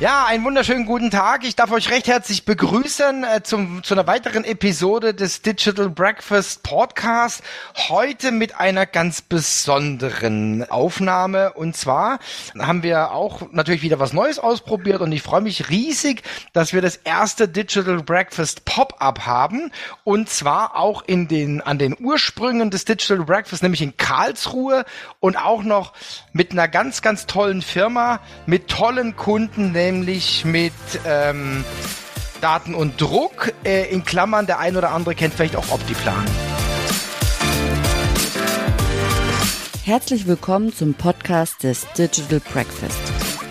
Ja, einen wunderschönen guten Tag. Ich darf euch recht herzlich begrüßen äh, zum, zu einer weiteren Episode des Digital Breakfast Podcast. Heute mit einer ganz besonderen Aufnahme. Und zwar haben wir auch natürlich wieder was Neues ausprobiert und ich freue mich riesig, dass wir das erste Digital Breakfast Pop-up haben. Und zwar auch in den, an den Ursprüngen des Digital Breakfast, nämlich in Karlsruhe und auch noch mit einer ganz, ganz tollen Firma, mit tollen Kunden, nämlich mit ähm, Daten und Druck. Äh, in Klammern, der ein oder andere kennt vielleicht auch Optiplan. Herzlich willkommen zum Podcast des Digital Breakfast.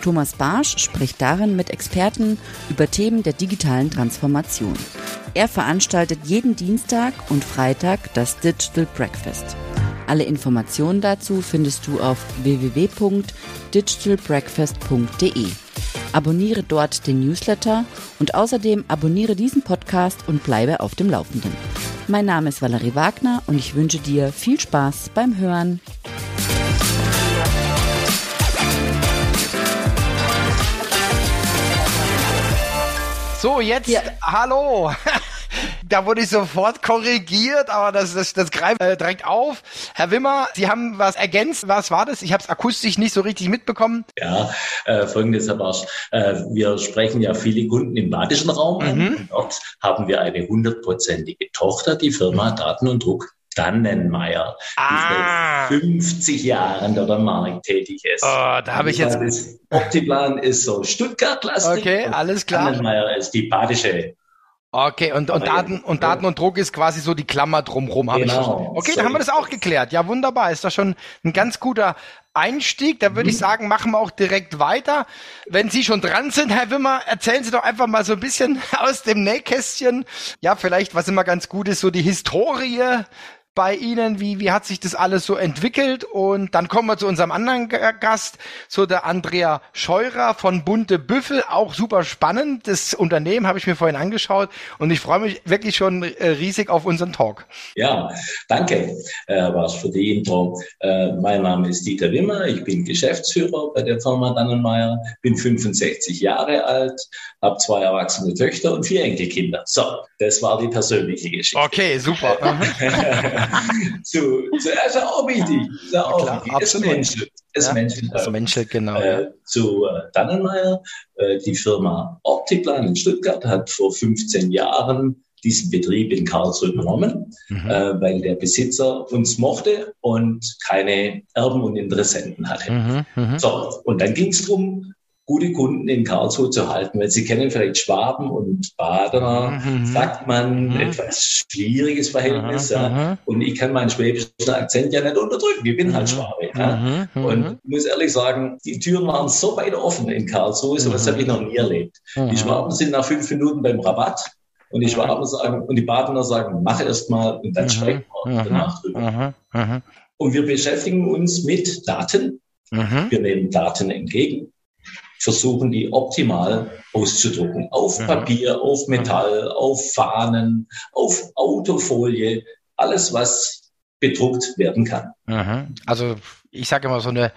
Thomas Barsch spricht darin mit Experten über Themen der digitalen Transformation. Er veranstaltet jeden Dienstag und Freitag das Digital Breakfast. Alle Informationen dazu findest du auf www.digitalbreakfast.de. Abonniere dort den Newsletter und außerdem abonniere diesen Podcast und bleibe auf dem Laufenden. Mein Name ist Valerie Wagner und ich wünsche dir viel Spaß beim Hören. So, jetzt, ja. hallo. da wurde ich sofort korrigiert, aber das, das, das greift äh, direkt auf. Herr Wimmer, Sie haben was ergänzt. Was war das? Ich habe es akustisch nicht so richtig mitbekommen. Ja, äh, folgendes, Herr Barsch. Äh, wir sprechen ja viele Kunden im badischen Raum an. Mhm. Dort haben wir eine hundertprozentige Tochter, die Firma Daten und Druck. Dannenmeier, ah. die seit 50 Jahren dort am Markt tätig ist. Oh, da habe ich jetzt. Optiplan ist so Stuttgart-lastig. Okay, alles klar. Dannenmeier ist die badische Okay, und, und Daten und Daten und Druck ist quasi so die Klammer drumrum, habe genau. ich. Okay, dann haben wir das auch geklärt. Ja, wunderbar. Ist das schon ein ganz guter Einstieg. Da würde mhm. ich sagen, machen wir auch direkt weiter. Wenn Sie schon dran sind, Herr Wimmer, erzählen Sie doch einfach mal so ein bisschen aus dem Nähkästchen. Ja, vielleicht, was immer ganz gut ist, so die Historie bei Ihnen? Wie, wie hat sich das alles so entwickelt? Und dann kommen wir zu unserem anderen Gast, zu der Andrea Scheurer von Bunte Büffel. Auch super spannend. Das Unternehmen habe ich mir vorhin angeschaut und ich freue mich wirklich schon äh, riesig auf unseren Talk. Ja, danke, äh, was für die Intro. Äh, mein Name ist Dieter Wimmer. Ich bin Geschäftsführer bei der Firma Dannenmeier, bin 65 Jahre alt, habe zwei erwachsene Töchter und vier Enkelkinder. So, das war die persönliche Geschichte. Okay, super. zu, zuerst auch wichtig. Ist ja auch klar, wichtig. Es menschelt. Es ja, menschelt. Also menschelt, genau. Äh, zu äh, Dannenmeier, äh, die Firma Optiplan in Stuttgart hat vor 15 Jahren diesen Betrieb in Karlsruhe übernommen, mhm. äh, weil der Besitzer uns mochte und keine Erben und Interessenten hatte. Mhm, mh. So, und dann ging es darum, gute Kunden in Karlsruhe zu halten, weil Sie kennen vielleicht Schwaben und Badener, mhm. sagt man, mhm. etwas schwieriges Verhältnis. Mhm. Ja. Und ich kann meinen schwäbischen Akzent ja nicht unterdrücken, ich bin halt mhm. Schwabe. Ja. Mhm. Und muss ehrlich sagen, die Türen waren so weit offen in Karlsruhe, so was habe ich noch nie erlebt. Die Schwaben sind nach fünf Minuten beim Rabatt. Und die Schwaben sagen, und die Badener sagen, mach erst mal und dann sprechen wir danach drüber. Und wir beschäftigen uns mit Daten. Wir nehmen Daten entgegen versuchen, die optimal auszudrucken. Auf. Papier, auf Metall, auf Fahnen, auf Autofolie, alles, was bedruckt werden kann. Mhm. Also ich sage immer so eine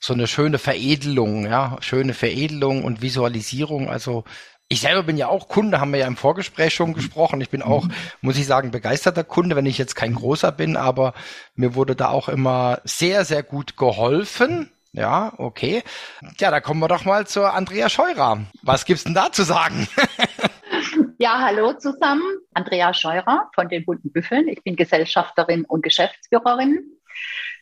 so eine schöne Veredelung, ja, schöne Veredelung und Visualisierung. Also ich selber bin ja auch Kunde, haben wir ja im Vorgespräch schon gesprochen. Ich bin auch, mhm. muss ich sagen, begeisterter Kunde, wenn ich jetzt kein großer bin, aber mir wurde da auch immer sehr, sehr gut geholfen. Ja, okay. Ja, da kommen wir doch mal zur Andrea Scheurer. Was gibt's denn da zu sagen? ja, hallo zusammen. Andrea Scheurer von den Bunten Büffeln. Ich bin Gesellschafterin und Geschäftsführerin.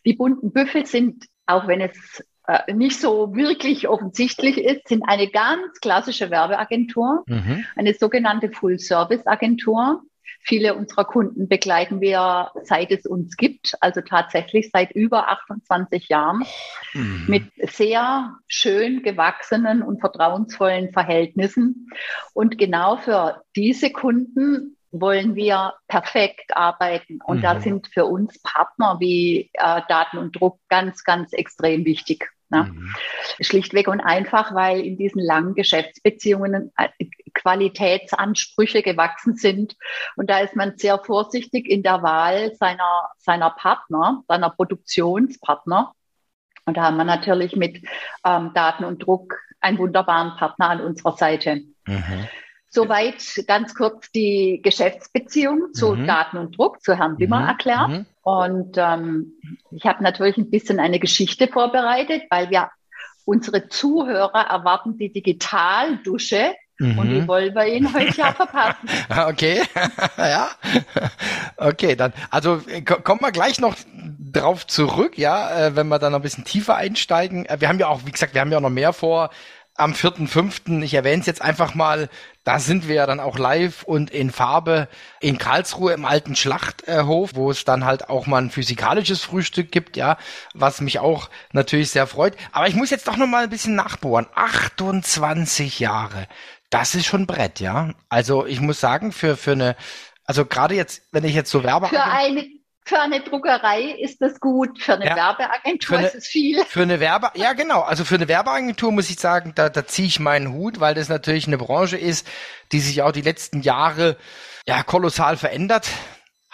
Die Bunten Büffel sind, auch wenn es äh, nicht so wirklich offensichtlich ist, sind eine ganz klassische Werbeagentur, mhm. eine sogenannte Full-Service-Agentur. Viele unserer Kunden begleiten wir, seit es uns gibt, also tatsächlich seit über 28 Jahren, mhm. mit sehr schön gewachsenen und vertrauensvollen Verhältnissen. Und genau für diese Kunden wollen wir perfekt arbeiten. Und mhm. da sind für uns Partner wie äh, Daten und Druck ganz, ganz extrem wichtig. Ne? Mhm. Schlichtweg und einfach, weil in diesen langen Geschäftsbeziehungen äh, Qualitätsansprüche gewachsen sind. Und da ist man sehr vorsichtig in der Wahl seiner, seiner Partner, seiner Produktionspartner. Und da haben wir natürlich mit ähm, Daten und Druck einen wunderbaren Partner an unserer Seite. Mhm. Soweit ganz kurz die Geschäftsbeziehung zu mhm. Daten und Druck, zu Herrn Wimmer mhm. erklärt. Mhm. Und ähm, ich habe natürlich ein bisschen eine Geschichte vorbereitet, weil wir unsere Zuhörer erwarten die Digitaldusche Mhm. Und die wollen wir Ihnen heute ja verpassen. okay, ja. Okay, dann, also kommen wir gleich noch drauf zurück, ja, äh, wenn wir dann noch ein bisschen tiefer einsteigen. Äh, wir haben ja auch, wie gesagt, wir haben ja noch mehr vor am 4.5., ich erwähne es jetzt einfach mal, da sind wir ja dann auch live und in Farbe in Karlsruhe im alten Schlachthof, wo es dann halt auch mal ein physikalisches Frühstück gibt, ja, was mich auch natürlich sehr freut. Aber ich muss jetzt doch noch mal ein bisschen nachbohren. 28 Jahre. Das ist schon Brett, ja. Also ich muss sagen, für, für eine, also gerade jetzt, wenn ich jetzt so Werbe. Für eine für eine Druckerei ist das gut, für eine ja, Werbeagentur eine, ist es viel. Für eine Werbe, ja genau, also für eine Werbeagentur muss ich sagen, da, da ziehe ich meinen Hut, weil das natürlich eine Branche ist, die sich auch die letzten Jahre ja kolossal verändert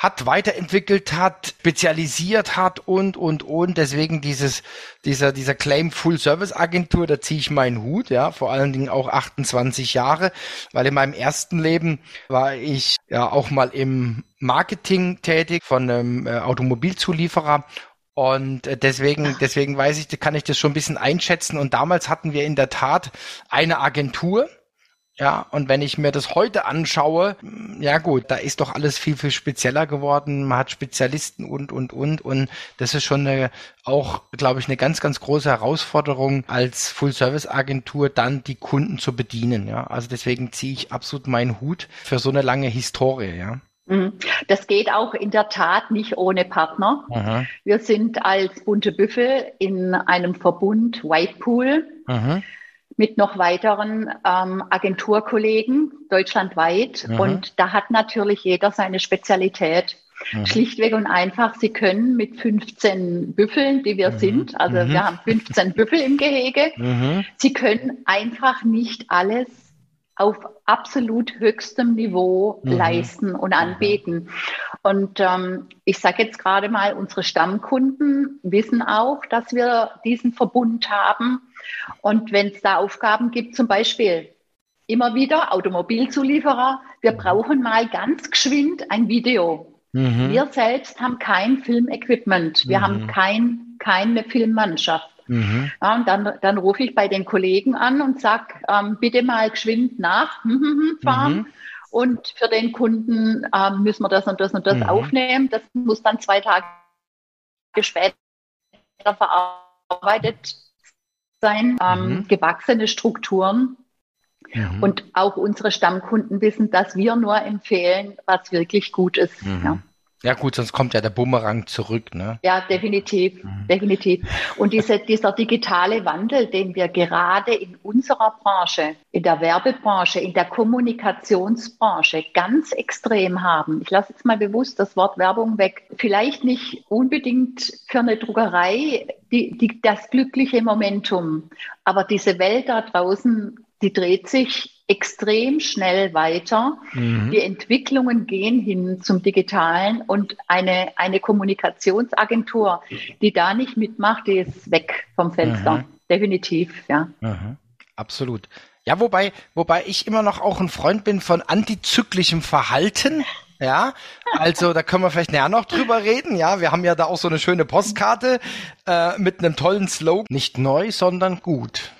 hat, weiterentwickelt hat, spezialisiert hat und, und, und. Deswegen dieses, dieser, dieser Claim Full Service Agentur, da ziehe ich meinen Hut, ja, vor allen Dingen auch 28 Jahre, weil in meinem ersten Leben war ich ja auch mal im Marketing tätig von einem äh, Automobilzulieferer und äh, deswegen, deswegen weiß ich, kann ich das schon ein bisschen einschätzen. Und damals hatten wir in der Tat eine Agentur, ja, und wenn ich mir das heute anschaue, ja gut, da ist doch alles viel, viel spezieller geworden. Man hat Spezialisten und, und, und. Und das ist schon eine, auch, glaube ich, eine ganz, ganz große Herausforderung als Full-Service-Agentur, dann die Kunden zu bedienen. Ja, also deswegen ziehe ich absolut meinen Hut für so eine lange Historie. Ja. Mhm. Das geht auch in der Tat nicht ohne Partner. Aha. Wir sind als bunte Büffel in einem Verbund Whitepool. Aha mit noch weiteren ähm, Agenturkollegen deutschlandweit. Mhm. Und da hat natürlich jeder seine Spezialität. Mhm. Schlichtweg und einfach, Sie können mit 15 Büffeln, die wir mhm. sind, also mhm. wir haben 15 Büffel im Gehege, mhm. Sie können einfach nicht alles auf absolut höchstem Niveau leisten und anbieten. Und ähm, ich sage jetzt gerade mal, unsere Stammkunden wissen auch, dass wir diesen Verbund haben. Und wenn es da Aufgaben gibt, zum Beispiel immer wieder Automobilzulieferer, wir brauchen mal ganz geschwind ein Video. Mhm. Wir selbst haben kein Filmequipment, wir mhm. haben kein, keine Filmmannschaft. Mhm. Ja, und dann, dann rufe ich bei den Kollegen an und sage, ähm, bitte mal geschwind nachfahren. Mhm. Und für den Kunden ähm, müssen wir das und das und das mhm. aufnehmen. Das muss dann zwei Tage später verarbeitet sein. Ähm, mhm. gewachsene Strukturen. Mhm. Und auch unsere Stammkunden wissen, dass wir nur empfehlen, was wirklich gut ist. Mhm. Ja. Ja gut, sonst kommt ja der Bumerang zurück, ne? Ja, definitiv, mhm. definitiv. Und diese, dieser digitale Wandel, den wir gerade in unserer Branche, in der Werbebranche, in der Kommunikationsbranche ganz extrem haben. Ich lasse jetzt mal bewusst das Wort Werbung weg. Vielleicht nicht unbedingt für eine Druckerei die, die, das glückliche Momentum, aber diese Welt da draußen, die dreht sich extrem schnell weiter. Mhm. Die Entwicklungen gehen hin zum Digitalen und eine, eine Kommunikationsagentur, die da nicht mitmacht, die ist weg vom Fenster. Mhm. Definitiv, ja. Mhm. Absolut. Ja, wobei, wobei ich immer noch auch ein Freund bin von antizyklischem Verhalten. Ja, also da können wir vielleicht näher noch drüber reden. Ja, wir haben ja da auch so eine schöne Postkarte äh, mit einem tollen Slogan. Nicht neu, sondern gut.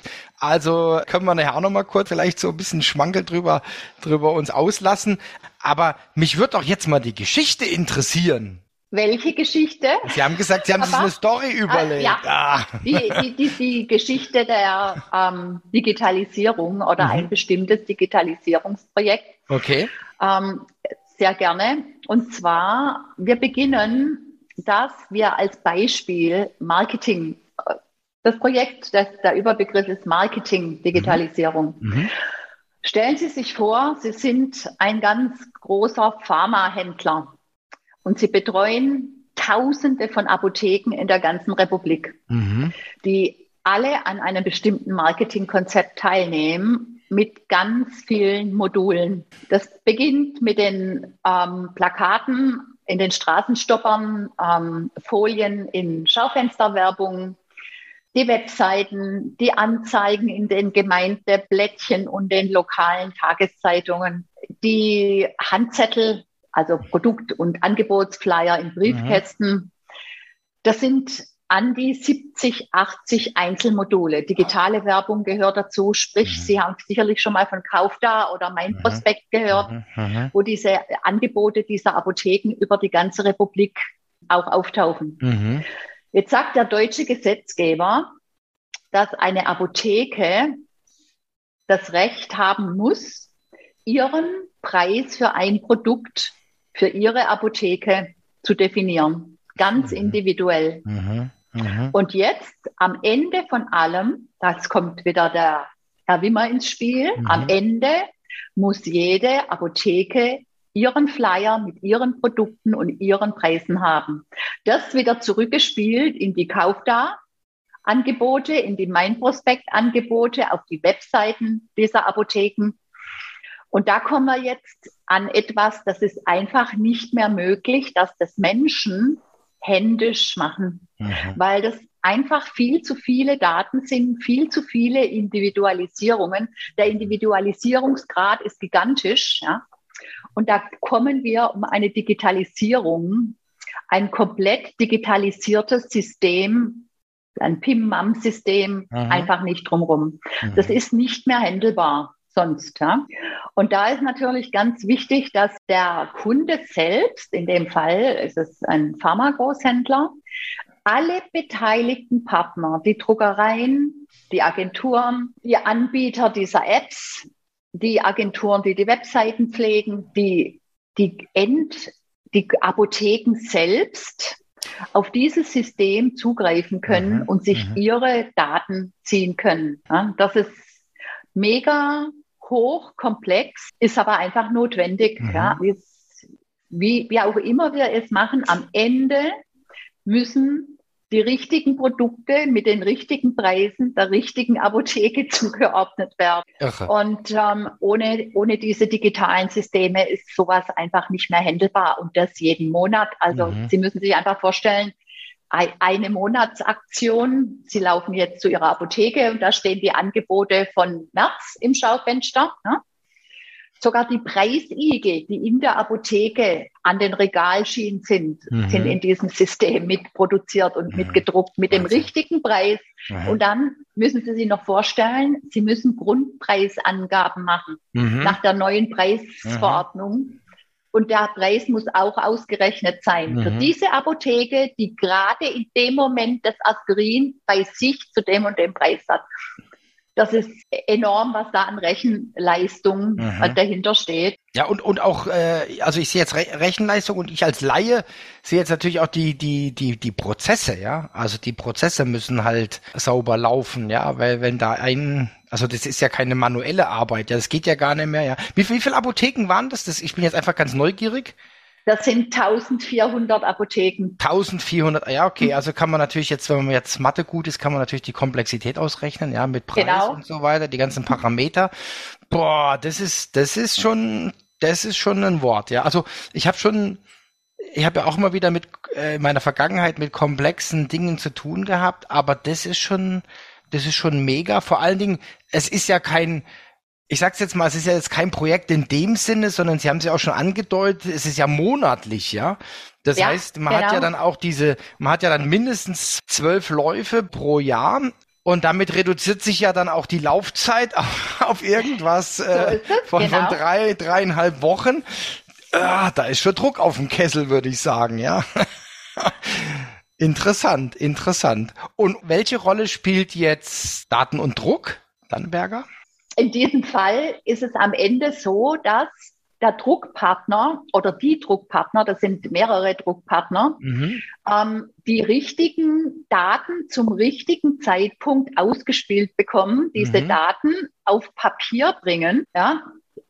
Also können wir nachher auch noch mal kurz vielleicht so ein bisschen Schmankel drüber, drüber uns auslassen. Aber mich würde doch jetzt mal die Geschichte interessieren. Welche Geschichte? Sie haben gesagt, Sie haben sich eine Story überlegt. ja, ah. die, die, die, die, Geschichte der ähm, Digitalisierung oder mhm. ein bestimmtes Digitalisierungsprojekt. Okay. Ähm, sehr gerne. Und zwar, wir beginnen, dass wir als Beispiel Marketing das Projekt, das, der Überbegriff ist Marketing, Digitalisierung. Mhm. mhm. Stellen Sie sich vor, Sie sind ein ganz großer Pharmahändler und Sie betreuen Tausende von Apotheken in der ganzen Republik, mhm. die alle an einem bestimmten Marketingkonzept teilnehmen mit ganz vielen Modulen. Das beginnt mit den ähm, Plakaten in den Straßenstoppern, ähm, Folien in Schaufensterwerbung, die Webseiten, die Anzeigen in den Gemeindeblättchen und den lokalen Tageszeitungen, die Handzettel, also Produkt- und Angebotsflyer in Briefkästen. Mhm. Das sind an die 70, 80 Einzelmodule. Digitale Werbung gehört dazu, sprich, mhm. Sie haben sicherlich schon mal von Kauf da oder Mein mhm. Prospekt gehört, mhm. mhm. wo diese Angebote dieser Apotheken über die ganze Republik auch auftauchen. Mhm. Jetzt sagt der deutsche Gesetzgeber, dass eine Apotheke das Recht haben muss, ihren Preis für ein Produkt für ihre Apotheke zu definieren. Ganz mhm. individuell. Mhm. Mhm. Und jetzt am Ende von allem, das kommt wieder der Herr Wimmer ins Spiel, mhm. am Ende muss jede Apotheke ihren Flyer mit ihren Produkten und ihren Preisen haben. Das wieder zurückgespielt in die Kaufda, Angebote, in die Mein Prospekt Angebote, auf die Webseiten dieser Apotheken. Und da kommen wir jetzt an etwas, das ist einfach nicht mehr möglich, dass das Menschen händisch machen, mhm. weil das einfach viel zu viele Daten sind, viel zu viele Individualisierungen. Der Individualisierungsgrad ist gigantisch. Ja? Und da kommen wir um eine Digitalisierung, ein komplett digitalisiertes System, ein PIM-MAM-System, mhm. einfach nicht drumherum. Mhm. Das ist nicht mehr händelbar sonst. Ja? Und da ist natürlich ganz wichtig, dass der Kunde selbst, in dem Fall ist es ein Pharmagroßhändler, alle beteiligten Partner, die Druckereien, die Agenturen, die Anbieter dieser Apps, die Agenturen, die die Webseiten pflegen, die, die End, die Apotheken selbst auf dieses System zugreifen können mhm. und sich mhm. ihre Daten ziehen können. Ja, das ist mega hochkomplex, ist aber einfach notwendig. Mhm. Ja. Wie, wie auch immer wir es machen, am Ende müssen die richtigen Produkte mit den richtigen Preisen der richtigen Apotheke zugeordnet werden. Irre. Und ähm, ohne, ohne diese digitalen Systeme ist sowas einfach nicht mehr händelbar und das jeden Monat. Also mhm. Sie müssen sich einfach vorstellen, eine Monatsaktion. Sie laufen jetzt zu Ihrer Apotheke und da stehen die Angebote von März im Schaufenster. Ne? Sogar die Preisigel, die in der Apotheke an den Regalschienen sind, mhm. sind in diesem System mitproduziert und mhm. mitgedruckt mit dem richtigen Preis. Mhm. Und dann müssen Sie sich noch vorstellen, Sie müssen Grundpreisangaben machen mhm. nach der neuen Preisverordnung. Und der Preis muss auch ausgerechnet sein. Mhm. Für diese Apotheke, die gerade in dem Moment das Aspirin bei sich zu dem und dem Preis hat. Das ist enorm, was da an Rechenleistung mhm. dahinter steht. Ja, und, und auch, äh, also ich sehe jetzt Re Rechenleistung und ich als Laie sehe jetzt natürlich auch die, die, die, die Prozesse, ja. Also die Prozesse müssen halt sauber laufen, ja, weil wenn da ein, also das ist ja keine manuelle Arbeit, ja, das geht ja gar nicht mehr, ja. Wie, wie viele Apotheken waren das? das? Ich bin jetzt einfach ganz neugierig. Das sind 1400 Apotheken. 1400, ja, okay. Also kann man natürlich jetzt, wenn man jetzt Mathe gut ist, kann man natürlich die Komplexität ausrechnen, ja, mit Preis genau. und so weiter, die ganzen Parameter. Boah, das ist, das ist schon, das ist schon ein Wort, ja. Also ich habe schon, ich habe ja auch immer wieder mit äh, meiner Vergangenheit mit komplexen Dingen zu tun gehabt, aber das ist schon, das ist schon mega. Vor allen Dingen, es ist ja kein, ich sag's jetzt mal, es ist ja jetzt kein Projekt in dem Sinne, sondern Sie haben es ja auch schon angedeutet, es ist ja monatlich, ja. Das ja, heißt, man genau. hat ja genau. dann auch diese, man hat ja dann mindestens zwölf Läufe pro Jahr und damit reduziert sich ja dann auch die Laufzeit auf, auf irgendwas äh, von, genau. von drei, dreieinhalb Wochen. Ah, da ist schon Druck auf dem Kessel, würde ich sagen, ja. interessant, interessant. Und welche Rolle spielt jetzt Daten und Druck, Dannenberger? In diesem Fall ist es am Ende so, dass der Druckpartner oder die Druckpartner, das sind mehrere Druckpartner, mhm. ähm, die richtigen Daten zum richtigen Zeitpunkt ausgespielt bekommen, diese mhm. Daten auf Papier bringen, ja,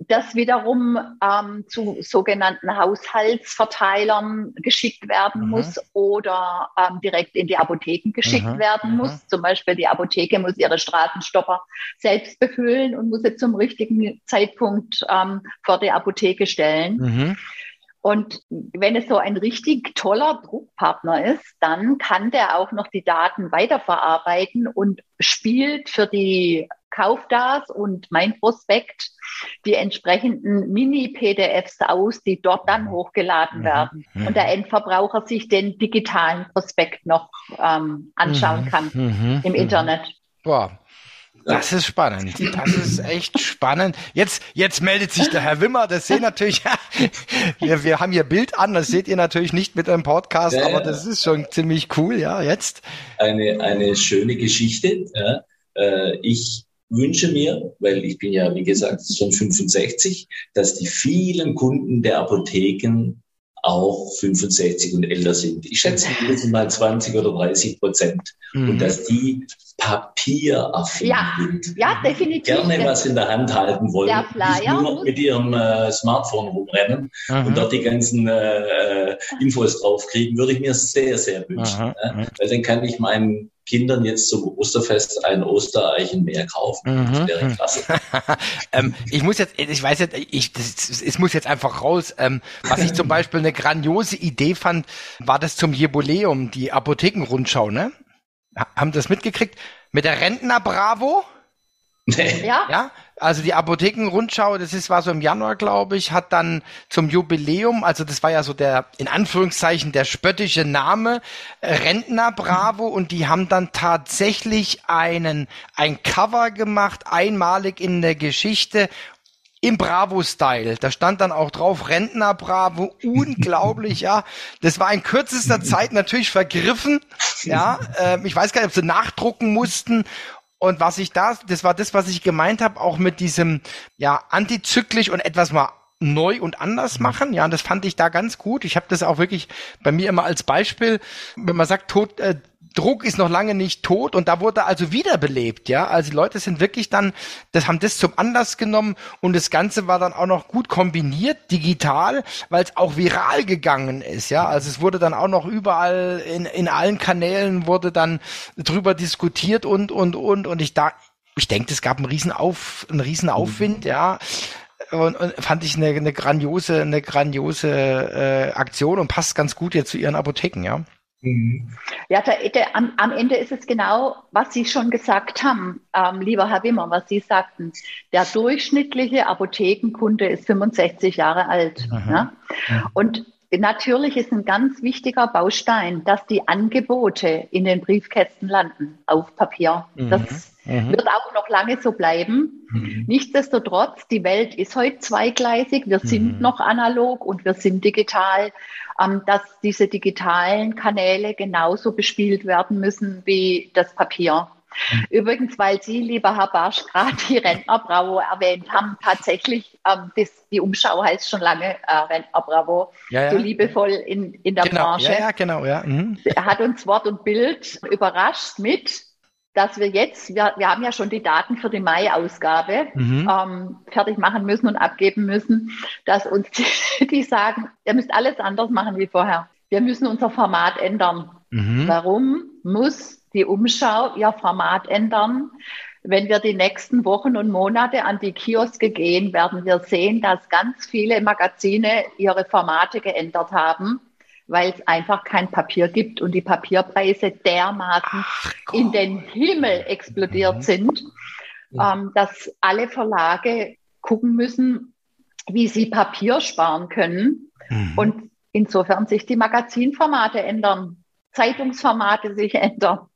das wiederum ähm, zu sogenannten Haushaltsverteilern geschickt werden mhm. muss oder ähm, direkt in die Apotheken geschickt mhm. werden mhm. muss. Zum Beispiel die Apotheke muss ihre Straßenstopper selbst befüllen und muss sie zum richtigen Zeitpunkt ähm, vor die Apotheke stellen. Mhm. Und wenn es so ein richtig toller Druckpartner ist, dann kann der auch noch die Daten weiterverarbeiten und spielt für die Kauf das und mein Prospekt die entsprechenden Mini-PDFs aus, die dort dann hochgeladen mhm. werden. Mhm. Und der Endverbraucher sich den digitalen Prospekt noch ähm, anschauen mhm. kann mhm. im Internet. Boah, das ist spannend. Das ist echt spannend. Jetzt, jetzt meldet sich der Herr Wimmer. Das sehen natürlich, wir, wir haben hier Bild an. Das seht ihr natürlich nicht mit einem Podcast, ja, aber das ist schon ziemlich cool. Ja, jetzt. Eine, eine schöne Geschichte. Ja. Äh, ich wünsche mir, weil ich bin ja, wie gesagt, schon 65, dass die vielen Kunden der Apotheken auch 65 und älter sind. Ich schätze mindestens mal 20 oder 30 Prozent. Mhm. Und dass die papieraffin ja, sind. Ja, definitiv. Gerne was in der Hand halten wollen. Der Flyer. Nicht nur mit ihrem äh, Smartphone rumrennen mhm. und dort die ganzen äh, Infos draufkriegen, würde ich mir sehr, sehr wünschen. Mhm. Ne? Weil dann kann ich meinen Kindern jetzt zum Osterfest ein Ostereichen mehr kaufen. Mhm. Das wäre klasse. ähm, ich muss jetzt, ich weiß jetzt, ich, das, es muss jetzt einfach raus. Ähm, was ich zum Beispiel eine grandiose Idee fand, war das zum Jubiläum, die Apothekenrundschau, ne? Haben das mitgekriegt? Mit der Rentner Bravo? Nee. Ja? Ja, also die Apothekenrundschau, das ist, war so im Januar, glaube ich, hat dann zum Jubiläum, also das war ja so der, in Anführungszeichen, der spöttische Name, äh, Rentner Bravo, und die haben dann tatsächlich einen, ein Cover gemacht, einmalig in der Geschichte, im Bravo-Style. Da stand dann auch drauf Rentner Bravo. Unglaublich, ja. Das war in kürzester Zeit natürlich vergriffen. Ja, äh, ich weiß gar nicht, ob sie nachdrucken mussten. Und was ich da, das war das, was ich gemeint habe, auch mit diesem, ja, antizyklisch und etwas mal neu und anders machen. Ja, und das fand ich da ganz gut. Ich habe das auch wirklich bei mir immer als Beispiel, wenn man sagt, tot, äh, Druck ist noch lange nicht tot und da wurde also wiederbelebt, ja. Also die Leute sind wirklich dann, das haben das zum Anlass genommen und das Ganze war dann auch noch gut kombiniert, digital, weil es auch viral gegangen ist, ja. Also es wurde dann auch noch überall in, in allen Kanälen wurde dann drüber diskutiert und, und, und, und ich da, ich denke, es gab einen riesen Auf, einen riesen Aufwind, ja. Und, und fand ich eine, eine grandiose, eine grandiose äh, Aktion und passt ganz gut jetzt zu ihren Apotheken, ja. Mhm. Ja, der, der, am, am, Ende ist es genau, was Sie schon gesagt haben, ähm, lieber Herr Wimmer, was Sie sagten. Der durchschnittliche Apothekenkunde ist 65 Jahre alt. Ne? Und natürlich ist ein ganz wichtiger Baustein, dass die Angebote in den Briefkästen landen auf Papier. Mhm. Das Mhm. Wird auch noch lange so bleiben. Mhm. Nichtsdestotrotz, die Welt ist heute zweigleisig. Wir sind mhm. noch analog und wir sind digital. Ähm, dass diese digitalen Kanäle genauso bespielt werden müssen wie das Papier. Übrigens, weil Sie, lieber Herr Barsch, gerade die Rentnerbravo erwähnt haben, tatsächlich, ähm, das, die Umschau heißt schon lange äh, Rentnerbravo, ja, ja. so liebevoll in, in der genau. Branche. Ja, ja, genau, ja. Mhm. Er hat uns Wort und Bild überrascht mit dass wir jetzt, wir, wir haben ja schon die Daten für die Mai-Ausgabe mhm. ähm, fertig machen müssen und abgeben müssen, dass uns die, die, sagen, ihr müsst alles anders machen wie vorher. Wir müssen unser Format ändern. Mhm. Warum muss die Umschau ihr Format ändern? Wenn wir die nächsten Wochen und Monate an die Kioske gehen, werden wir sehen, dass ganz viele Magazine ihre Formate geändert haben weil es einfach kein Papier gibt und die Papierpreise dermaßen in den Himmel explodiert mhm. sind, ähm, dass alle Verlage gucken müssen, wie sie Papier sparen können mhm. und insofern sich die Magazinformate ändern, Zeitungsformate sich ändern.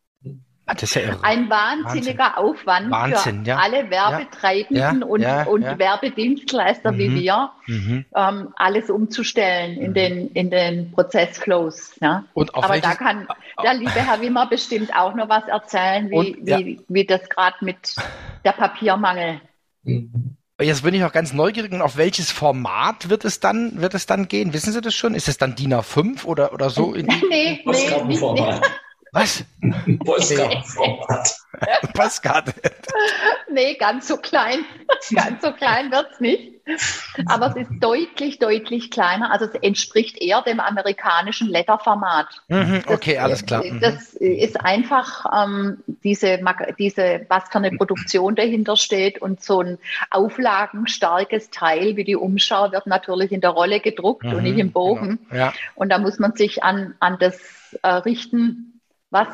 Ah, ja ein wahnsinniger Wahnsinn. Aufwand Wahnsinn, für ja. alle Werbetreibenden ja, und, und Werbedienstleister mhm. wie wir, mhm. ähm, alles umzustellen in, mhm. den, in den Prozessflows. Ja. Aber da kann der liebe Herr Wimmer bestimmt auch noch was erzählen, wie, und, wie, wie das gerade mit der Papiermangel. Mhm. Jetzt bin ich noch ganz neugierig, und auf welches Format wird es dann, wird es dann gehen? Wissen Sie das schon? Ist es dann DIN A5 oder, oder so? In nee, nee, nee, nee. Was? Postkartenformat. Postkarte. Nee, ganz so klein. Ganz so klein wird es nicht. Aber es ist deutlich, deutlich kleiner. Also es entspricht eher dem amerikanischen Letterformat. Mhm, okay, das, alles klar. Mhm. Das ist einfach ähm, diese, diese, was für eine Produktion dahinter steht und so ein auflagenstarkes Teil wie die Umschau wird natürlich in der Rolle gedruckt mhm, und nicht im Bogen. Genau. Ja. Und da muss man sich an, an das äh, richten, was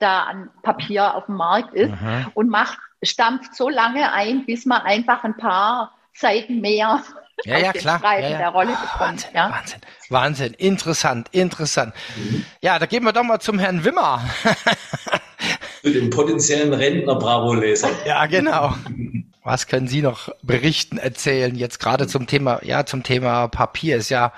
da an Papier auf dem Markt ist mhm. und macht, stampft so lange ein, bis man einfach ein paar Seiten mehr ja, ja, klar. ja, ja. der Rolle bekommt. Wahnsinn, ja? Wahnsinn, Wahnsinn, interessant, interessant. Ja, da gehen wir doch mal zum Herrn Wimmer. Zu dem potenziellen Rentner-Bravo-Leser. Ja, genau. Was können Sie noch berichten, erzählen, jetzt gerade zum Thema, ja, zum Thema Papier ist ja,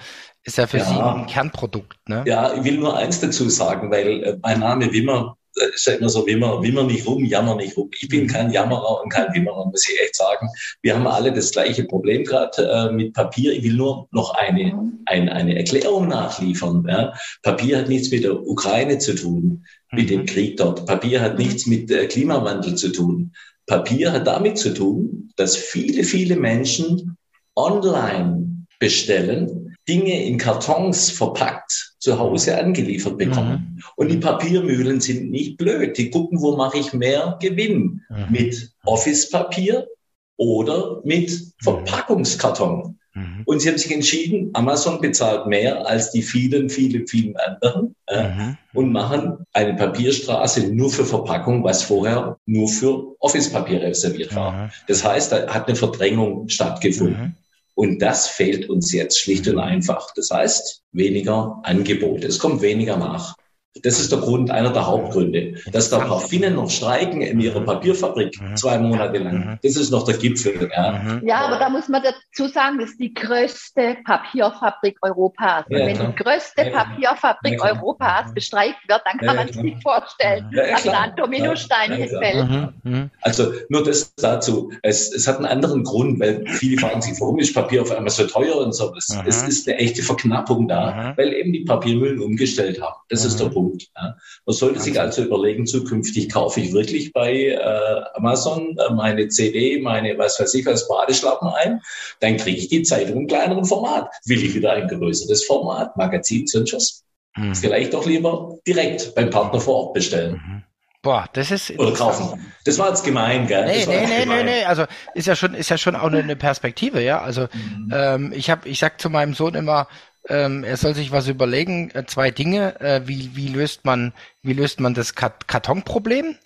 ist ja für Sie ein Kernprodukt, ne? Ja, ich will nur eins dazu sagen, weil äh, mein Name Wimmer ist ja immer so, wimmer, wimmer nicht rum, jammer nicht rum. Ich bin mhm. kein Jammerer und kein Wimmerer, muss ich echt sagen. Wir haben alle das gleiche Problem gerade äh, mit Papier. Ich will nur noch eine, mhm. ein, eine Erklärung nachliefern. Ja. Papier hat nichts mit der Ukraine zu tun, mit dem mhm. Krieg dort. Papier hat nichts mit äh, Klimawandel zu tun. Papier hat damit zu tun, dass viele, viele Menschen online bestellen, Dinge in Kartons verpackt zu Hause angeliefert bekommen. Mhm. Und die Papiermühlen sind nicht blöd. Die gucken, wo mache ich mehr Gewinn? Mhm. Mit Office-Papier oder mit mhm. Verpackungskarton. Mhm. Und sie haben sich entschieden, Amazon bezahlt mehr als die vielen, vielen, vielen anderen äh, und machen eine Papierstraße nur für Verpackung, was vorher nur für Office-Papier reserviert war. Mhm. Das heißt, da hat eine Verdrängung stattgefunden. Und das fehlt uns jetzt schlicht und einfach. Das heißt, weniger Angebot. Es kommt weniger nach. Das ist der Grund, einer der Hauptgründe. Dass da Parfinen noch streiken in ihrer Papierfabrik mhm. zwei Monate lang. Mhm. Das ist noch der Gipfel. Ja. Mhm. ja, aber da muss man dazu sagen, das ist die größte Papierfabrik Europas. Und ja, wenn klar. die größte ja, Papierfabrik ja, Europas bestreikt wird, dann kann man sich vorstellen, dass da ein Dominostein hinfällt. Mhm, mhm. Also nur das dazu. Es, es hat einen anderen Grund, weil viele fragen sich, warum ist Papier auf einmal so teuer und so. Es, es ist eine echte Verknappung da, weil eben die Papiermühlen umgestellt haben. Das ist der Punkt. Punkt. Ja. Man sollte sich also überlegen, zukünftig kaufe ich wirklich bei äh, Amazon äh, meine CD, meine was weiß ich als Badeschlappen ein, dann kriege ich die Zeitung im kleineren Format. Will ich wieder ein größeres Format, Magazin, sonst was? Mhm. Vielleicht doch lieber direkt beim Partner vor Ort bestellen. Mhm. Boah, das ist. Oder kaufen. Das war jetzt gemein, gell? Nee, nee, nee, nee, nee. Also ist ja schon, ist ja schon auch eine, Perspektive, ja. Also mhm. ähm, ich habe, ich sag zu meinem Sohn immer, ähm, er soll sich was überlegen, äh, zwei Dinge, äh, wie, wie löst man, wie löst man das Kartonproblem?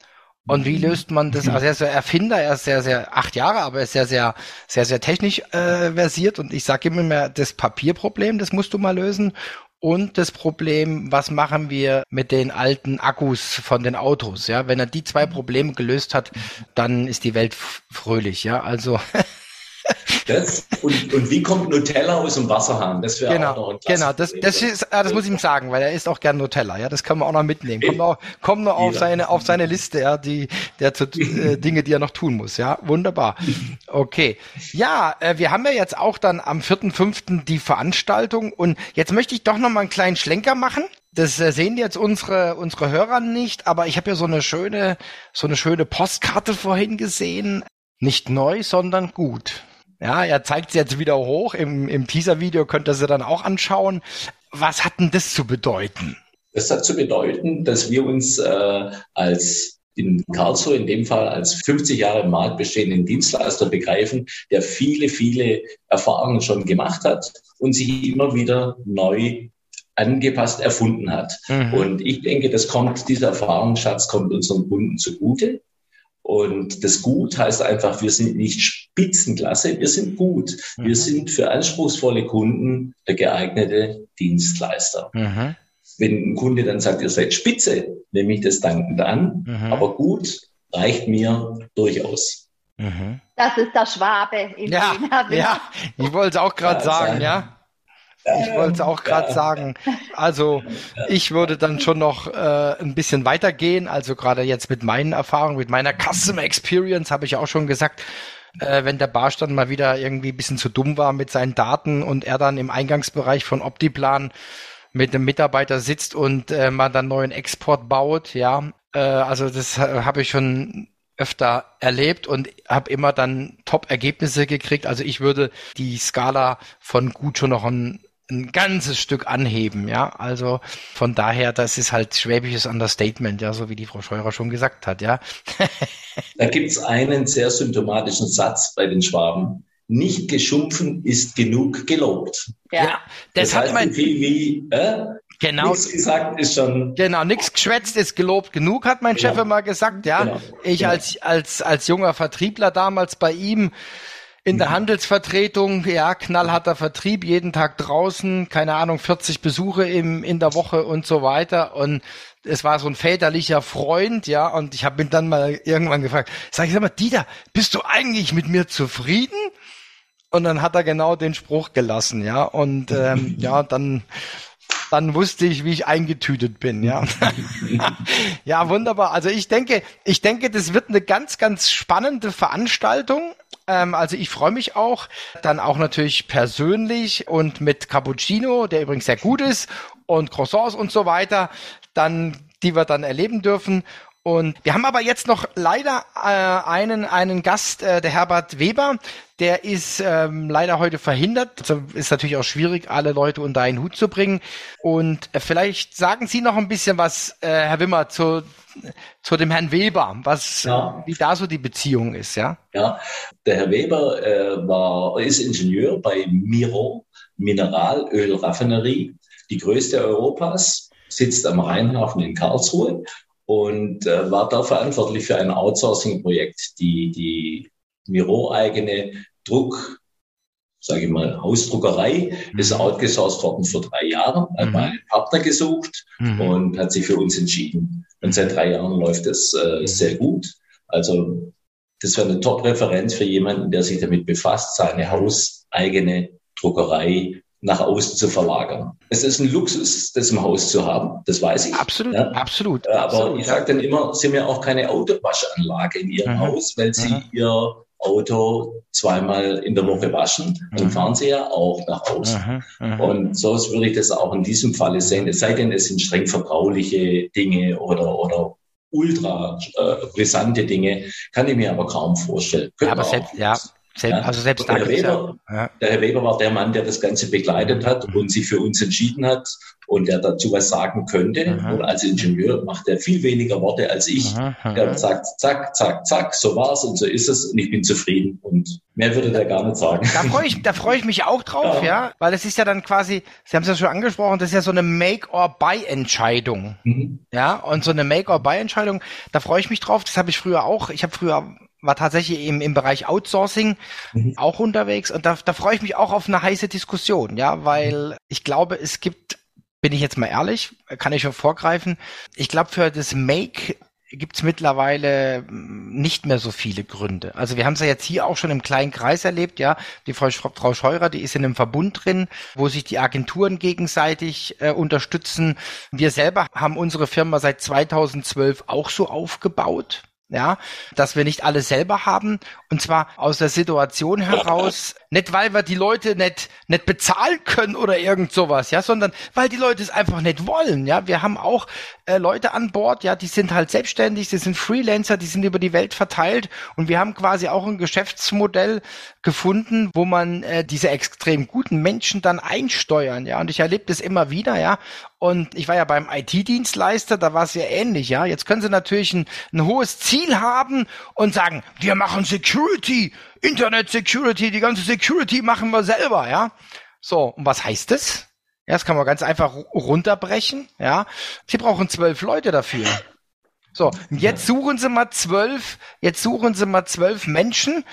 Und wie löst man das? Also er ist der Erfinder, er ist sehr, sehr acht Jahre, aber er ist sehr, sehr, sehr, sehr technisch äh, versiert. Und ich sage immer mehr, das Papierproblem, das musst du mal lösen. Und das Problem, was machen wir mit den alten Akkus von den Autos? Ja, wenn er die zwei Probleme gelöst hat, dann ist die Welt fröhlich. Ja, also Das, und, und wie kommt Nutella aus dem Wasserhahn? Das wäre genau, auch noch ein Genau, das, das, ist, ah, das muss ich ihm sagen, weil er isst auch gern Nutella. Ja, das können wir auch noch mitnehmen. Kommt noch, kommt noch auf seine, auf seine Liste, ja, die, der zu, äh, Dinge, die er noch tun muss. Ja, wunderbar. Okay. Ja, äh, wir haben ja jetzt auch dann am 4.5. die Veranstaltung und jetzt möchte ich doch noch mal einen kleinen Schlenker machen. Das äh, sehen jetzt unsere unsere Hörer nicht, aber ich habe ja so eine schöne so eine schöne Postkarte vorhin gesehen. Nicht neu, sondern gut. Ja, er zeigt sie jetzt wieder hoch. Im, im Teaser-Video könnt ihr sie dann auch anschauen. Was hat denn das zu bedeuten? Das hat zu bedeuten, dass wir uns äh, als in Karlsruhe in dem Fall als 50 Jahre im Markt bestehenden Dienstleister begreifen, der viele, viele Erfahrungen schon gemacht hat und sich immer wieder neu angepasst erfunden hat. Mhm. Und ich denke, das kommt, dieser Erfahrungsschatz kommt unseren Kunden zugute. Und das Gut heißt einfach, wir sind nicht Spitzenklasse, wir sind gut. Mhm. Wir sind für anspruchsvolle Kunden der geeignete Dienstleister. Mhm. Wenn ein Kunde dann sagt, ihr seid Spitze, nehme ich das dankend an. Mhm. Aber gut reicht mir durchaus. Mhm. Das ist der Schwabe in ja, Ja, ich wollte es auch gerade ja, sagen, ja. Ich wollte es auch gerade ja. sagen. Also ich würde dann schon noch äh, ein bisschen weitergehen. Also gerade jetzt mit meinen Erfahrungen, mit meiner Customer Experience habe ich auch schon gesagt, äh, wenn der Barstand mal wieder irgendwie ein bisschen zu dumm war mit seinen Daten und er dann im Eingangsbereich von Optiplan mit einem Mitarbeiter sitzt und äh, mal dann neuen Export baut, ja. Äh, also das habe ich schon öfter erlebt und habe immer dann Top-Ergebnisse gekriegt. Also ich würde die Skala von gut schon noch ein, ein ganzes Stück anheben, ja. Also von daher, das ist halt schwäbisches Understatement, ja, so wie die Frau Scheurer schon gesagt hat, ja. da gibt's einen sehr symptomatischen Satz bei den Schwaben. Nicht geschumpfen ist genug gelobt. Ja, ja das, das heißt hat mein, viel wie, äh, Genau. Nichts gesagt ist schon. Genau, nichts geschwätzt ist gelobt genug, hat mein genau. Chef immer gesagt, ja. Genau. Ich genau. als, als, als junger Vertriebler damals bei ihm in der mhm. Handelsvertretung, ja, knallharter Vertrieb, jeden Tag draußen, keine Ahnung, 40 Besuche im, in der Woche und so weiter. Und es war so ein väterlicher Freund, ja, und ich habe ihn dann mal irgendwann gefragt, sag ich, sag mal, Dieter, bist du eigentlich mit mir zufrieden? Und dann hat er genau den Spruch gelassen, ja. Und ähm, ja, dann dann wusste ich, wie ich eingetütet bin, ja. ja, wunderbar. Also ich denke, ich denke, das wird eine ganz, ganz spannende Veranstaltung. Ähm, also ich freue mich auch, dann auch natürlich persönlich und mit Cappuccino, der übrigens sehr gut ist, und Croissants und so weiter, dann, die wir dann erleben dürfen. Und wir haben aber jetzt noch leider äh, einen, einen Gast, äh, der Herbert Weber, der ist ähm, leider heute verhindert. Also ist natürlich auch schwierig, alle Leute unter einen Hut zu bringen. Und äh, vielleicht sagen Sie noch ein bisschen was, äh, Herr Wimmer, zu, zu dem Herrn Weber, was, ja. wie da so die Beziehung ist, ja? Ja, der Herr Weber äh, war, ist Ingenieur bei Miro, Mineralölraffinerie, die größte Europas, sitzt am Rheinhafen in Karlsruhe und äh, war da verantwortlich für ein Outsourcing-Projekt, die die Miro-eigene Druck, sage ich mal, Hausdruckerei mhm. ist outgesourced worden für drei Jahre, hat mhm. einen Partner gesucht mhm. und hat sich für uns entschieden. Und seit drei Jahren läuft es äh, mhm. sehr gut. Also das wäre eine Top-Referenz für jemanden, der sich damit befasst, seine hauseigene Druckerei nach außen zu verlagern. Es ist ein Luxus, das im Haus zu haben, das weiß ich. Absolut, ja. absolut. Aber absolut, ich sage dann immer, Sie haben ja auch keine Autowaschanlage in Ihrem mhm. Haus, weil Sie mhm. Ihr Auto zweimal in der Woche waschen. Dann mhm. fahren Sie ja auch nach außen. Mhm. mhm. Und so würde ich das auch in diesem Falle sehen. Es sei denn, es sind streng vertrauliche Dinge oder, oder ultra äh, brisante Dinge, kann ich mir aber kaum vorstellen. Ja, aber selbst, ja, selbst, ja. Also selbst der, Herr Weber, ja. der Herr Weber war der Mann, der das Ganze begleitet hat mhm. und sich für uns entschieden hat und der dazu was sagen könnte. Mhm. Und als Ingenieur macht er viel weniger Worte als ich. Mhm. Der sagt, zack, zack, zack, so war's und so ist es und ich bin zufrieden. Und mehr würde der gar nicht sagen. Da freue ich, da freue ich mich auch drauf, ja. ja, weil es ist ja dann quasi, Sie haben es ja schon angesprochen, das ist ja so eine Make-or-Buy-Entscheidung. Mhm. Ja, und so eine Make-or-Buy-Entscheidung, da freue ich mich drauf. Das habe ich früher auch. Ich habe früher war tatsächlich im, im Bereich Outsourcing mhm. auch unterwegs und da, da freue ich mich auch auf eine heiße Diskussion, ja, weil ich glaube, es gibt, bin ich jetzt mal ehrlich, kann ich schon vorgreifen, ich glaube für das Make gibt es mittlerweile nicht mehr so viele Gründe. Also wir haben es ja jetzt hier auch schon im kleinen Kreis erlebt, ja. Die Frau, Frau Scheurer, die ist in einem Verbund drin, wo sich die Agenturen gegenseitig äh, unterstützen. Wir selber haben unsere Firma seit 2012 auch so aufgebaut ja, dass wir nicht alles selber haben. Und zwar aus der Situation heraus, nicht weil wir die Leute nicht nicht bezahlen können oder irgend sowas, ja, sondern weil die Leute es einfach nicht wollen, ja. Wir haben auch äh, Leute an Bord, ja, die sind halt selbstständig, die sind Freelancer, die sind über die Welt verteilt und wir haben quasi auch ein Geschäftsmodell gefunden, wo man äh, diese extrem guten Menschen dann einsteuern, ja. Und ich erlebe das immer wieder, ja. Und ich war ja beim IT-Dienstleister, da war es ja ähnlich, ja. Jetzt können sie natürlich ein, ein hohes Ziel haben und sagen, wir machen Security, Internet Security, die ganze Security machen wir selber, ja. So, und was heißt das? Ja, das kann man ganz einfach runterbrechen, ja. Sie brauchen zwölf Leute dafür. So, jetzt suchen Sie mal zwölf, jetzt suchen Sie mal zwölf Menschen,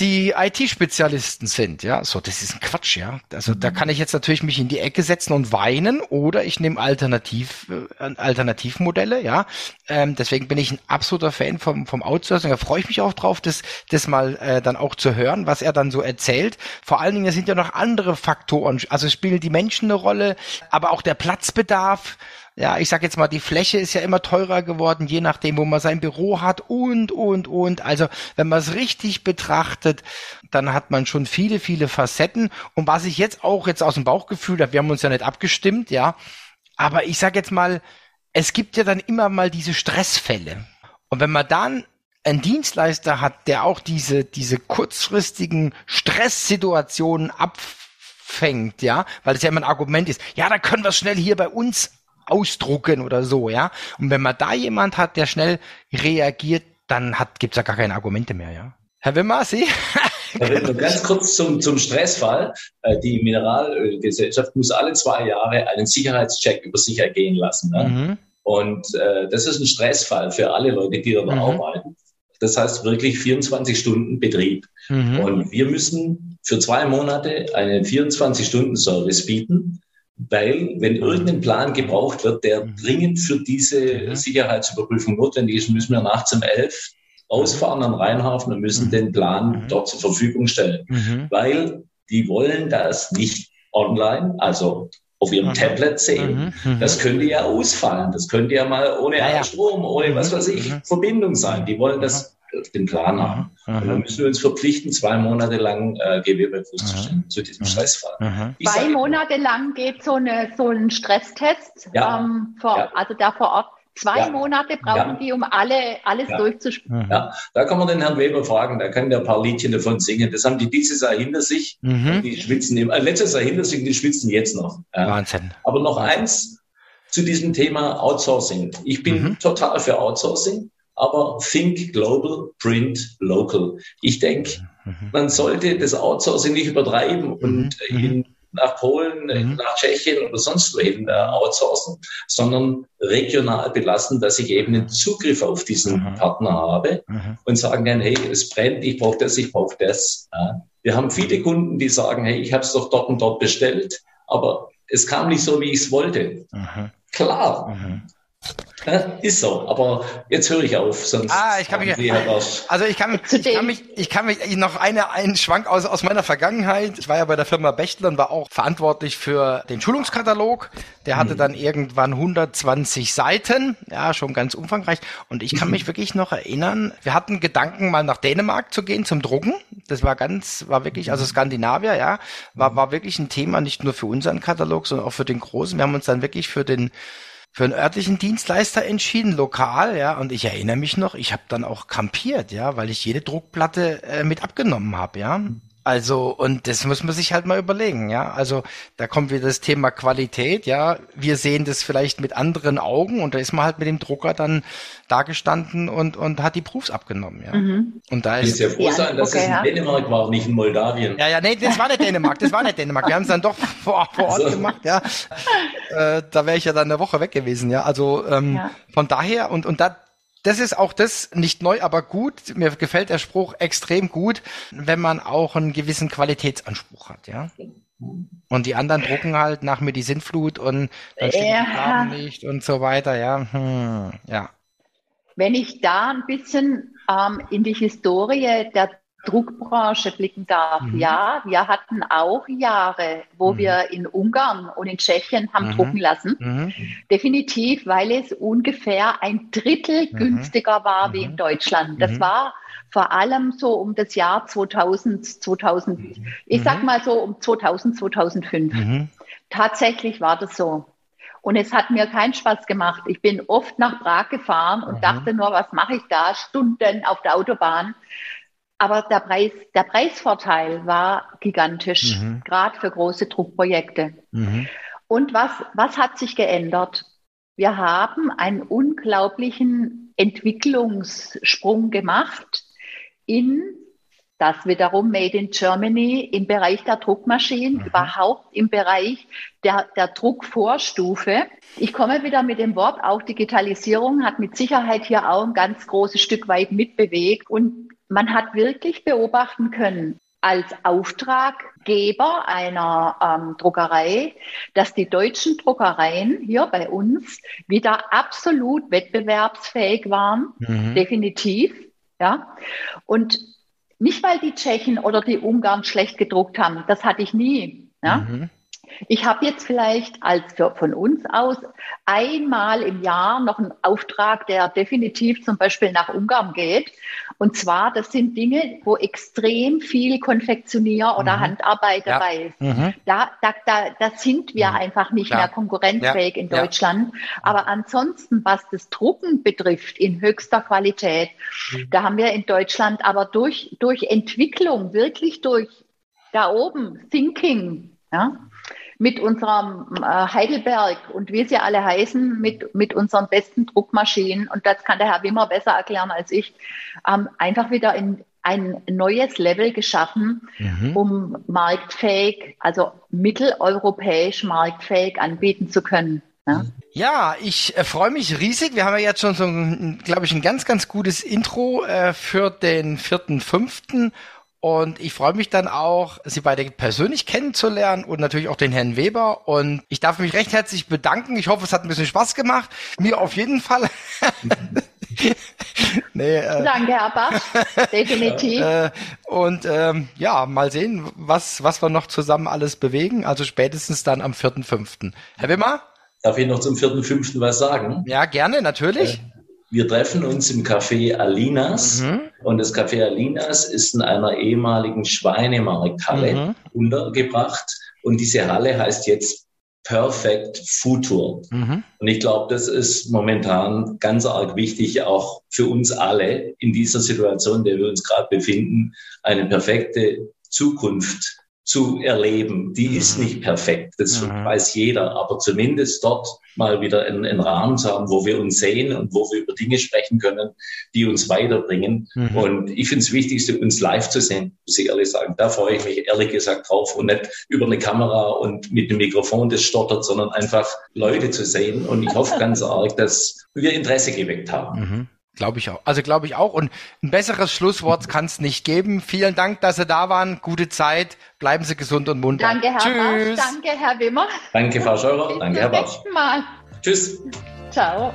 die IT-Spezialisten sind. Ja, so, das ist ein Quatsch, ja. Also da kann ich jetzt natürlich mich in die Ecke setzen und weinen oder ich nehme Alternativ, äh, Alternativmodelle, ja. Ähm, deswegen bin ich ein absoluter Fan vom, vom Outsourcing. Da freue ich mich auch drauf, das, das mal äh, dann auch zu hören, was er dann so erzählt. Vor allen Dingen, es sind ja noch andere Faktoren. Also spielen die Menschen eine Rolle, aber auch der Platzbedarf ja, ich sag jetzt mal, die Fläche ist ja immer teurer geworden, je nachdem, wo man sein Büro hat und, und, und. Also, wenn man es richtig betrachtet, dann hat man schon viele, viele Facetten. Und was ich jetzt auch jetzt aus dem Bauchgefühl habe, wir haben uns ja nicht abgestimmt, ja. Aber ich sag jetzt mal, es gibt ja dann immer mal diese Stressfälle. Und wenn man dann ein Dienstleister hat, der auch diese, diese kurzfristigen Stresssituationen abfängt, ja, weil es ja immer ein Argument ist, ja, da können wir es schnell hier bei uns ausdrucken oder so, ja. Und wenn man da jemand hat, der schnell reagiert, dann hat, gibt's ja gar keine Argumente mehr, ja. Herr Wimmer, Sie? ganz kurz zum, zum Stressfall. Äh, die Mineralölgesellschaft muss alle zwei Jahre einen Sicherheitscheck über sich ergehen lassen. Ne? Mhm. Und äh, das ist ein Stressfall für alle Leute, die dort mhm. arbeiten. Das heißt wirklich 24 Stunden Betrieb. Mhm. Und wir müssen für zwei Monate einen 24-Stunden-Service bieten, weil wenn mhm. irgendein Plan gebraucht wird, der mhm. dringend für diese mhm. Sicherheitsüberprüfung notwendig ist, müssen wir nachts um elf ausfahren am Rheinhafen und müssen den Plan dort zur Verfügung stellen, weil die wollen das nicht online, also auf ihrem mhm. Tablet sehen. Mhm. mhm. Das könnte ja ausfallen. Das könnte ja mal ohne ja. Strom, ohne was weiß ich, Verbindung sein. Die wollen das den Plan haben. Mhm. Und dann müssen wir uns verpflichten, zwei Monate lang äh, GW-Fuß zu stellen zu diesem Stressfall. Zwei Monate lang geht so, eine, so ein Stresstest, ja. ähm, vor, ja. also da vor Ort. Zwei ja. Monate brauchen ja. die, um alle, alles ja. durchzuspielen. Ja, da kann man den Herrn Weber fragen, da kann der ein paar Liedchen davon singen. Das haben die dieses Jahr hinter sich. Mhm. Die schwitzen im, äh, letztes Jahr hinter sich, die schwitzen jetzt noch. Wahnsinn. Aber noch eins zu diesem Thema Outsourcing. Ich bin mhm. total für Outsourcing aber think global, print local. Ich denke, mhm. man sollte das Outsourcing nicht übertreiben und mhm. in, nach Polen, mhm. nach Tschechien oder sonst wohin äh, outsourcen, sondern regional belassen, dass ich eben einen Zugriff auf diesen mhm. Partner habe mhm. und sagen kann, hey, es brennt, ich brauche das, ich brauche das. Ja. Wir haben viele Kunden, die sagen, hey, ich habe es doch dort und dort bestellt, aber es kam nicht so, wie ich es wollte. Mhm. Klar, ja, ist so, aber jetzt höre ich auf, sonst. Ah, ich kann mich, also ich kann, mich, ich kann mich, ich kann mich noch eine, einen Schwank aus, aus meiner Vergangenheit. Ich war ja bei der Firma Bechtle und war auch verantwortlich für den Schulungskatalog. Der hatte hm. dann irgendwann 120 Seiten, ja, schon ganz umfangreich. Und ich kann mich wirklich noch erinnern, wir hatten Gedanken, mal nach Dänemark zu gehen zum Drucken. Das war ganz, war wirklich, also Skandinavier, ja, war, war wirklich ein Thema, nicht nur für unseren Katalog, sondern auch für den großen. Wir haben uns dann wirklich für den für einen örtlichen Dienstleister entschieden, lokal, ja. Und ich erinnere mich noch, ich habe dann auch kampiert, ja, weil ich jede Druckplatte äh, mit abgenommen habe, ja. Also, und das muss man sich halt mal überlegen, ja. Also, da kommt wieder das Thema Qualität, ja. Wir sehen das vielleicht mit anderen Augen und da ist man halt mit dem Drucker dann dagestanden und, und hat die Proofs abgenommen, ja. Mhm. Und da ist. ja froh sein, dass okay, es in. Dänemark war, nicht in Moldawien. Ja, ja, nee, das war nicht Dänemark, das war nicht Dänemark. Wir haben es dann doch vor, vor Ort also. gemacht, ja. Äh, da wäre ich ja dann eine Woche weg gewesen, ja. Also, ähm, ja. von daher, und, und da, das ist auch das nicht neu, aber gut. Mir gefällt der Spruch extrem gut, wenn man auch einen gewissen Qualitätsanspruch hat, ja. Und die anderen drucken halt nach mir die Sintflut und dann stimmt ja. die Farben nicht und so weiter, ja. Hm, ja. Wenn ich da ein bisschen ähm, in die Historie der Druckbranche blicken darf. Mhm. Ja, wir hatten auch Jahre, wo mhm. wir in Ungarn und in Tschechien haben mhm. drucken lassen. Mhm. Definitiv, weil es ungefähr ein Drittel mhm. günstiger war wie in mhm. Deutschland. Das war vor allem so um das Jahr 2000, 2000, ich sag mal so um 2000, 2005. Tatsächlich war das so. Und es hat mir keinen Spaß gemacht. Ich bin oft nach Prag gefahren und dachte nur, was mache ich da? Stunden auf der Autobahn. Aber der, Preis, der Preisvorteil war gigantisch, mhm. gerade für große Druckprojekte. Mhm. Und was, was hat sich geändert? Wir haben einen unglaublichen Entwicklungssprung gemacht in das wiederum Made in Germany im Bereich der Druckmaschinen, mhm. überhaupt im Bereich der, der Druckvorstufe. Ich komme wieder mit dem Wort, auch Digitalisierung hat mit Sicherheit hier auch ein ganz großes Stück weit mitbewegt. Und man hat wirklich beobachten können, als Auftraggeber einer ähm, Druckerei, dass die deutschen Druckereien hier bei uns wieder absolut wettbewerbsfähig waren, mhm. definitiv. Ja. Und nicht, weil die Tschechen oder die Ungarn schlecht gedruckt haben, das hatte ich nie. Ja. Mhm. Ich habe jetzt vielleicht als für, von uns aus einmal im Jahr noch einen Auftrag, der definitiv zum Beispiel nach Ungarn geht. Und zwar, das sind Dinge, wo extrem viel Konfektionier oder mhm. Handarbeit ja. dabei ist. Mhm. Da, da, da, da sind wir mhm. einfach nicht ja. mehr konkurrenzfähig ja. in Deutschland. Aber ansonsten, was das Drucken betrifft, in höchster Qualität, mhm. da haben wir in Deutschland aber durch, durch Entwicklung, wirklich durch da oben, Thinking, ja, mit unserem äh, Heidelberg und wie sie alle heißen, mit, mit unseren besten Druckmaschinen, und das kann der Herr Wimmer besser erklären als ich, ähm, einfach wieder in ein neues Level geschaffen, mhm. um marktfähig, also mitteleuropäisch marktfähig anbieten zu können. Ja, ja ich äh, freue mich riesig. Wir haben ja jetzt schon so, glaube ich, ein ganz, ganz gutes Intro äh, für den vierten, fünften und ich freue mich dann auch, Sie beide persönlich kennenzulernen und natürlich auch den Herrn Weber. Und ich darf mich recht herzlich bedanken. Ich hoffe, es hat ein bisschen Spaß gemacht. Mir auf jeden Fall. nee, äh, Danke, Herr Bach. Definitiv. Äh, und ähm, ja, mal sehen, was, was wir noch zusammen alles bewegen. Also spätestens dann am 4.5. Herr Wimmer? Darf ich noch zum 4.5. was sagen? Ja, gerne, natürlich. Äh, wir treffen uns im Café Alinas mhm. und das Café Alinas ist in einer ehemaligen Schweinemarkthalle mhm. untergebracht und diese Halle heißt jetzt Perfect Futur. Mhm. Und ich glaube, das ist momentan ganz arg wichtig, auch für uns alle in dieser Situation, in der wir uns gerade befinden, eine perfekte Zukunft zu erleben. Die ist mhm. nicht perfekt, das mhm. weiß jeder, aber zumindest dort mal wieder einen, einen, Rahmen zu haben, wo wir uns sehen und wo wir über Dinge sprechen können, die uns weiterbringen. Mhm. Und ich finde es Wichtigste, uns live zu sehen, muss ich ehrlich sagen. Da freue ich mich ehrlich gesagt drauf und nicht über eine Kamera und mit dem Mikrofon, das stottert, sondern einfach Leute zu sehen. Und ich hoffe ganz arg, dass wir Interesse geweckt haben. Glaube ich auch. Also glaube ich auch. Und ein besseres Schlusswort kann es nicht geben. Vielen Dank, dass Sie da waren. Gute Zeit. Bleiben Sie gesund und munter. Danke, Herr Tschüss. Barsch. Danke, Herr Wimmer. Danke, Frau Scheurer. Danke, Herr Barsch. Mal. Tschüss. Ciao.